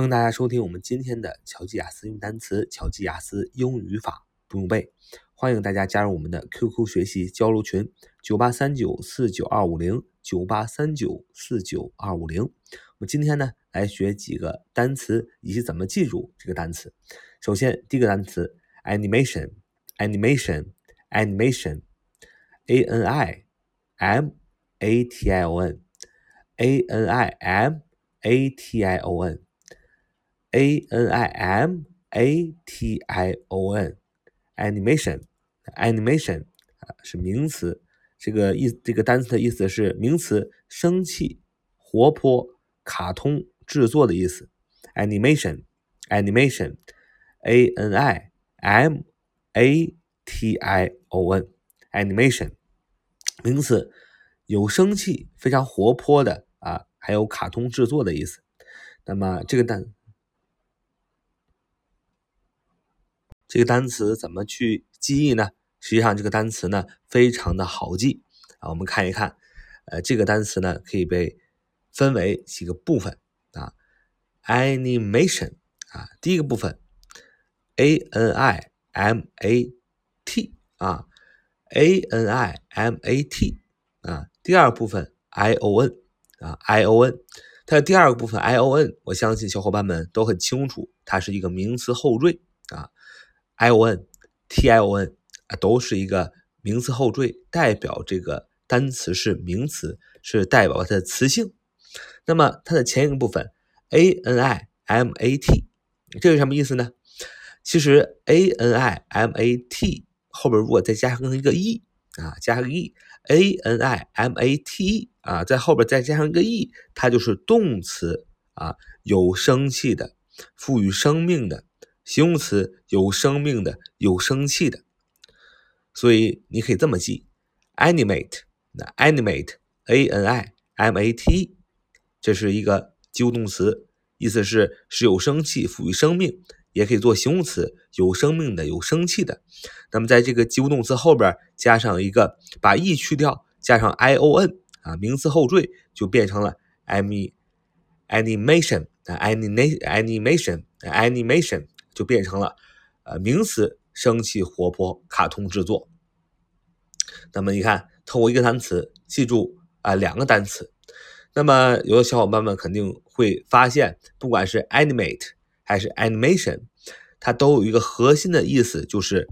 欢迎大家收听我们今天的巧记雅思英语单词、巧记雅思英语语法不用背。欢迎大家加入我们的 QQ 学习交流群：九八三九四九二五零九八三九四九二五零。我们今天呢来学几个单词以及怎么记住这个单词。首先，第一个单词 animation，animation，animation，a n i m a t i o n，a n i m a t i o n。A n i m a t i o n，animation，animation 啊是名词，这个意这个单词的意思是名词，生气、活泼、卡通制作的意思。animation，animation，a n i m a t i o n，animation 名词，有生气、非常活泼的啊，还有卡通制作的意思。那么这个单。这个单词怎么去记忆呢？实际上，这个单词呢非常的好记啊。我们看一看，呃，这个单词呢可以被分为几个部分啊。animation 啊，第一个部分 a n i m a t 啊，a n i m a t 啊。第二部分 i o n 啊，i o n。它的第二个部分 i o n，我相信小伙伴们都很清楚，它是一个名词后缀。I o n t i o n 啊，都是一个名词后缀，代表这个单词是名词，是代表它的词性。那么它的前一个部分 a n i m a t 这是什么意思呢？其实 a n i m a t 后边如果再加上一个 e 啊，加个 e a n i m a t e 啊，在后边再加上一个 e，它就是动词啊，有生气的，赋予生命的。形容词有生命的，有生气的，所以你可以这么记：animate，那 animate，a n i m a t，这是一个及物动词，意思是是有生气，赋予生命，也可以做形容词，有生命的，有生气的。那么在这个及物动词后边加上一个，把 e 去掉，加上 i o n 啊，名词后缀就变成了 me animation，啊，animation，animation，animation。就变成了，呃，名词，生气、活泼、卡通制作。那么你看，透过一个单词记住啊两个单词。那么有的小伙伴们肯定会发现，不管是 animate 还是 animation，它都有一个核心的意思，就是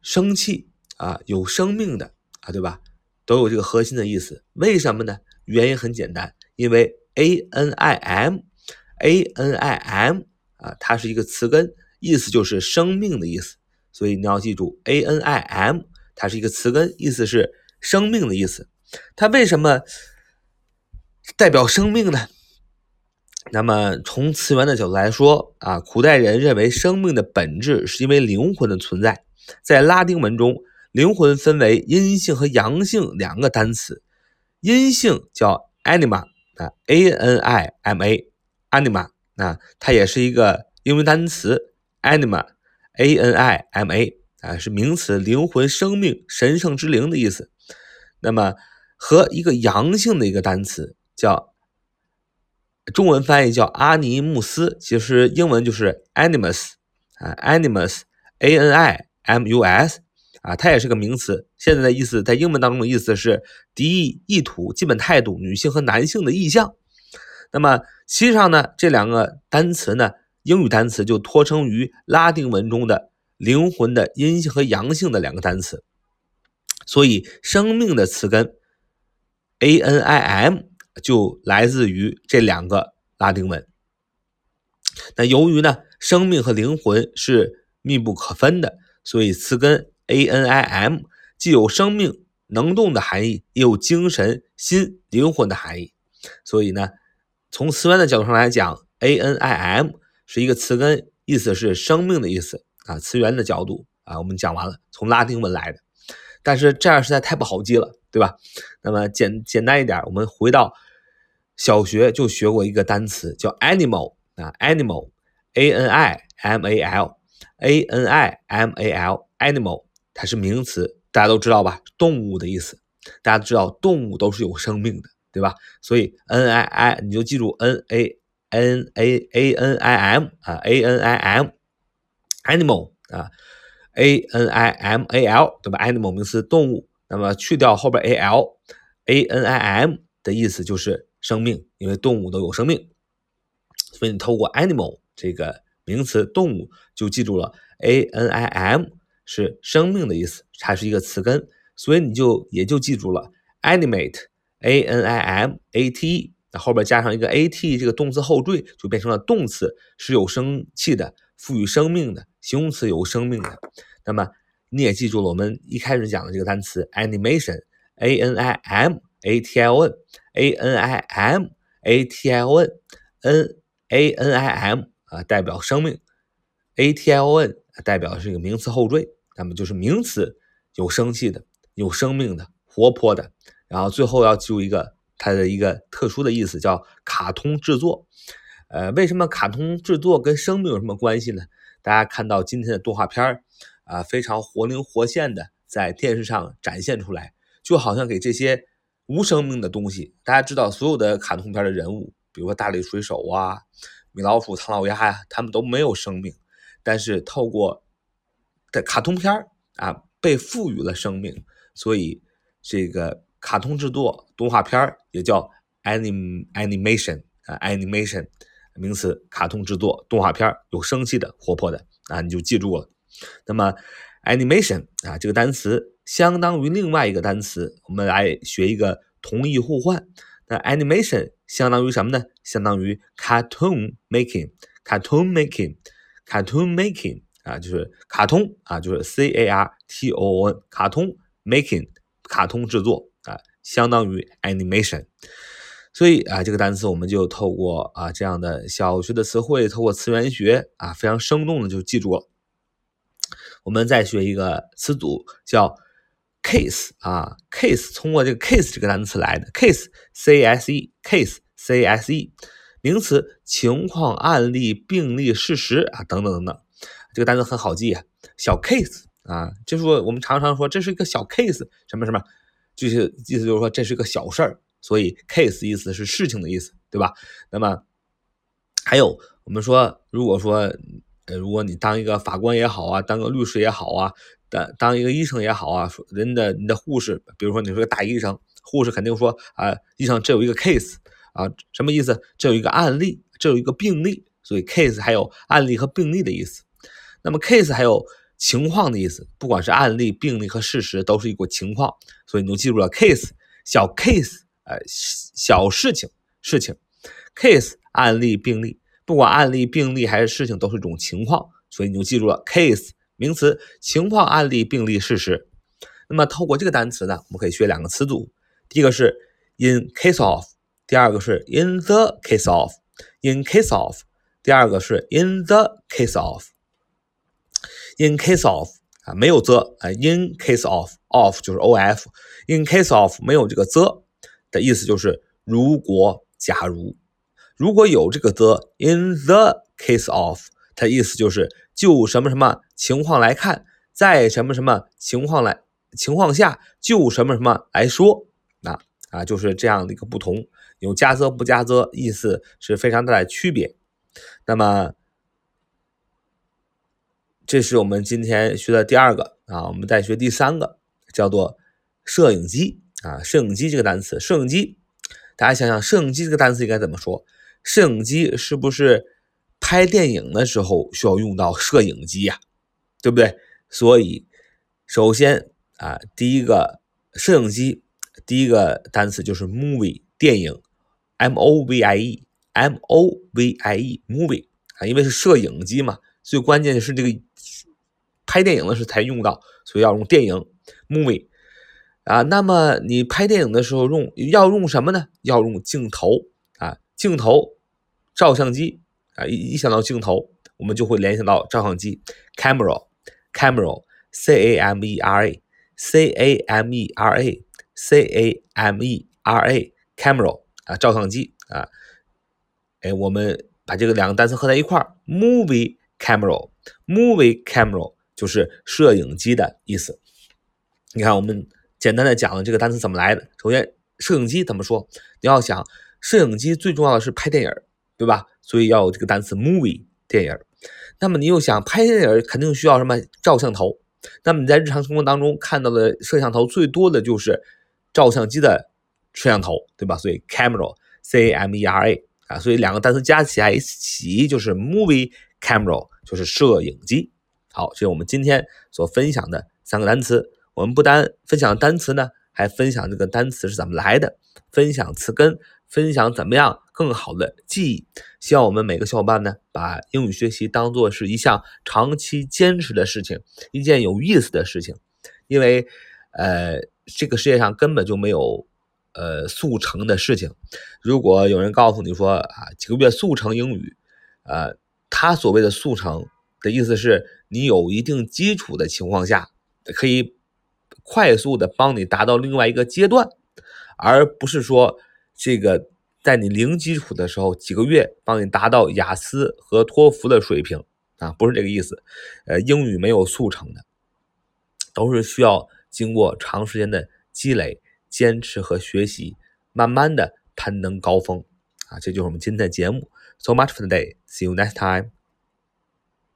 生气啊，有生命的啊，对吧？都有这个核心的意思。为什么呢？原因很简单，因为 a n i m，a n i m。啊，它是一个词根，意思就是生命的意思，所以你要记住，a n i m，它是一个词根，意思是生命的意思。它为什么代表生命呢？那么从词源的角度来说，啊，古代人认为生命的本质是因为灵魂的存在。在拉丁文中，灵魂分为阴性和阳性两个单词，阴性叫 anima，啊，a n i m a，anima。啊，它也是一个英文单词，anima，a n i m a，啊，是名词，灵魂、生命、神圣之灵的意思。那么和一个阳性的一个单词叫，中文翻译叫阿尼穆斯，其实英文就是 animus，啊，animus，a n i m u s，啊，它也是个名词。现在的意思在英文当中的意思是敌意、意图、基本态度、女性和男性的意向。那么实际上呢，这两个单词呢，英语单词就托称于拉丁文中的灵魂的阴性和阳性的两个单词，所以生命的词根 a n i m 就来自于这两个拉丁文。那由于呢，生命和灵魂是密不可分的，所以词根 a n i m 既有生命能动的含义，也有精神心灵魂的含义，所以呢。从词源的角度上来讲，a n i m 是一个词根，意思是生命的意思啊。词源的角度啊，我们讲完了，从拉丁文来的。但是这样实在太不好记了，对吧？那么简简单一点，我们回到小学就学过一个单词叫 animal 啊，animal，a n i m a l，a n i m a l，animal，它是名词，大家都知道吧？动物的意思，大家都知道动物都是有生命的。对吧？所以 n i i 你就记住 n a n a a n i m 啊，a n i m，animal 啊，a n i m a l 对吧？animal 名词动物，那么去掉后边 a l，a n i m 的意思就是生命，因为动物都有生命，所以你透过 animal 这个名词动物就记住了 a n i m 是生命的意思，它是一个词根，所以你就也就记住了 animate a n i m a t e。那后边加上一个 at 这个动词后缀，就变成了动词，是有生气的，赋予生命的形容词，有生命的。那么你也记住了，我们一开始讲的这个单词 animation，a n i m a t i o n，a n i m a t i o n，n a n i m 啊代表生命，a t i o n 代表是一个名词后缀，那么就是名词，有生气的，有生命的，活泼的。然后最后要记住一个。它的一个特殊的意思叫卡通制作，呃，为什么卡通制作跟生命有什么关系呢？大家看到今天的动画片儿啊，非常活灵活现的在电视上展现出来，就好像给这些无生命的东西。大家知道，所有的卡通片的人物，比如说大力水手啊、米老鼠、唐老鸭呀，他们都没有生命，但是透过的卡通片儿啊，被赋予了生命，所以这个。卡通制作动画片也叫 anim animation 啊 animation 名词，卡通制作动画片有生气的、活泼的啊，你就记住了。那么 animation 啊这个单词相当于另外一个单词，我们来学一个同义互换。那 animation 相当于什么呢？相当于 cartoon making，cartoon making，cartoon making 啊就是卡通啊就是 c a r t o n 卡通 making 卡通制作。相当于 animation，所以啊，这个单词我们就透过啊这样的小学的词汇，透过词源学啊，非常生动的就记住了。我们再学一个词组叫 case 啊，case 通过这个 case 这个单词来的，case c s e case c s e 名词，情况、案例、病例、事实啊等等等等。这个单词很好记啊，小 case 啊，就是说我们常常说这是一个小 case，什么什么。就是意思就是说这是个小事儿，所以 case 意思是事情的意思，对吧？那么还有我们说，如果说呃，如果你当一个法官也好啊，当个律师也好啊，当当一个医生也好啊，人的你的护士，比如说你是个大医生，护士肯定说啊，医生这有一个 case 啊，什么意思？这有一个案例，这有一个病例，所以 case 还有案例和病例的意思。那么 case 还有。情况的意思，不管是案例、病例和事实，都是一个情况，所以你就记住了 case 小 case，呃，小事情事情，case 案例、病例，不管案例、病例还是事情，都是一种情况，所以你就记住了 case 名词，情况、案例、病例、事实。那么透过这个单词呢，我们可以学两个词组，第一个是 in case of，第二个是 in the case of，in case of，第二个是 in the case of。In case of 啊，没有 the 啊，in case of of 就是 of，in case of 没有这个 the 的意思就是如果假如，如果有这个 the，in the case of 它意思就是就什么什么情况来看，在什么什么情况来情况下就什么什么来说，那啊就是这样的一个不同，有加 the 不加 the 意思是非常大的区别，那么。这是我们今天学的第二个啊，我们再学第三个，叫做摄影机啊。摄影机这个单词，摄影机，大家想想，摄影机这个单词应该怎么说？摄影机是不是拍电影的时候需要用到摄影机呀？对不对？所以，首先啊，第一个摄影机，第一个单词就是 movie 电影，m o v i e，m o v i e，movie 啊，因为是摄影机嘛，最关键的是这个。拍电影的时候才用到，所以要用电影 movie 啊。那么你拍电影的时候用要用什么呢？要用镜头啊，镜头，照相机啊。一一想到镜头，我们就会联想到照相机 camera，camera，c a m e r a，c a m e r a，c a m e r a，camera 啊，照相机啊。哎，我们把这个两个单词合在一块儿，movie camera，movie camera。就是摄影机的意思。你看，我们简单的讲了这个单词怎么来的。首先，摄影机怎么说？你要想，摄影机最重要的是拍电影对吧？所以要有这个单词 movie 电影。那么你又想拍电影，肯定需要什么照相头？那么你在日常生活当中看到的摄像头最多的就是照相机的摄像头，对吧？所以 camera，c a m e r a，啊，所以两个单词加起来一起就是 movie camera，就是摄影机。好，这是我们今天所分享的三个单词。我们不单分享单词呢，还分享这个单词是怎么来的，分享词根，分享怎么样更好的记忆。希望我们每个小伙伴呢，把英语学习当做是一项长期坚持的事情，一件有意思的事情。因为，呃，这个世界上根本就没有呃速成的事情。如果有人告诉你说啊，几个月速成英语，呃，他所谓的速成的意思是你有一定基础的情况下，可以快速的帮你达到另外一个阶段，而不是说这个在你零基础的时候几个月帮你达到雅思和托福的水平啊，不是这个意思。呃，英语没有速成的，都是需要经过长时间的积累、坚持和学习，慢慢的攀登高峰啊。这就是我们今天的节目。So much for today. See you next time.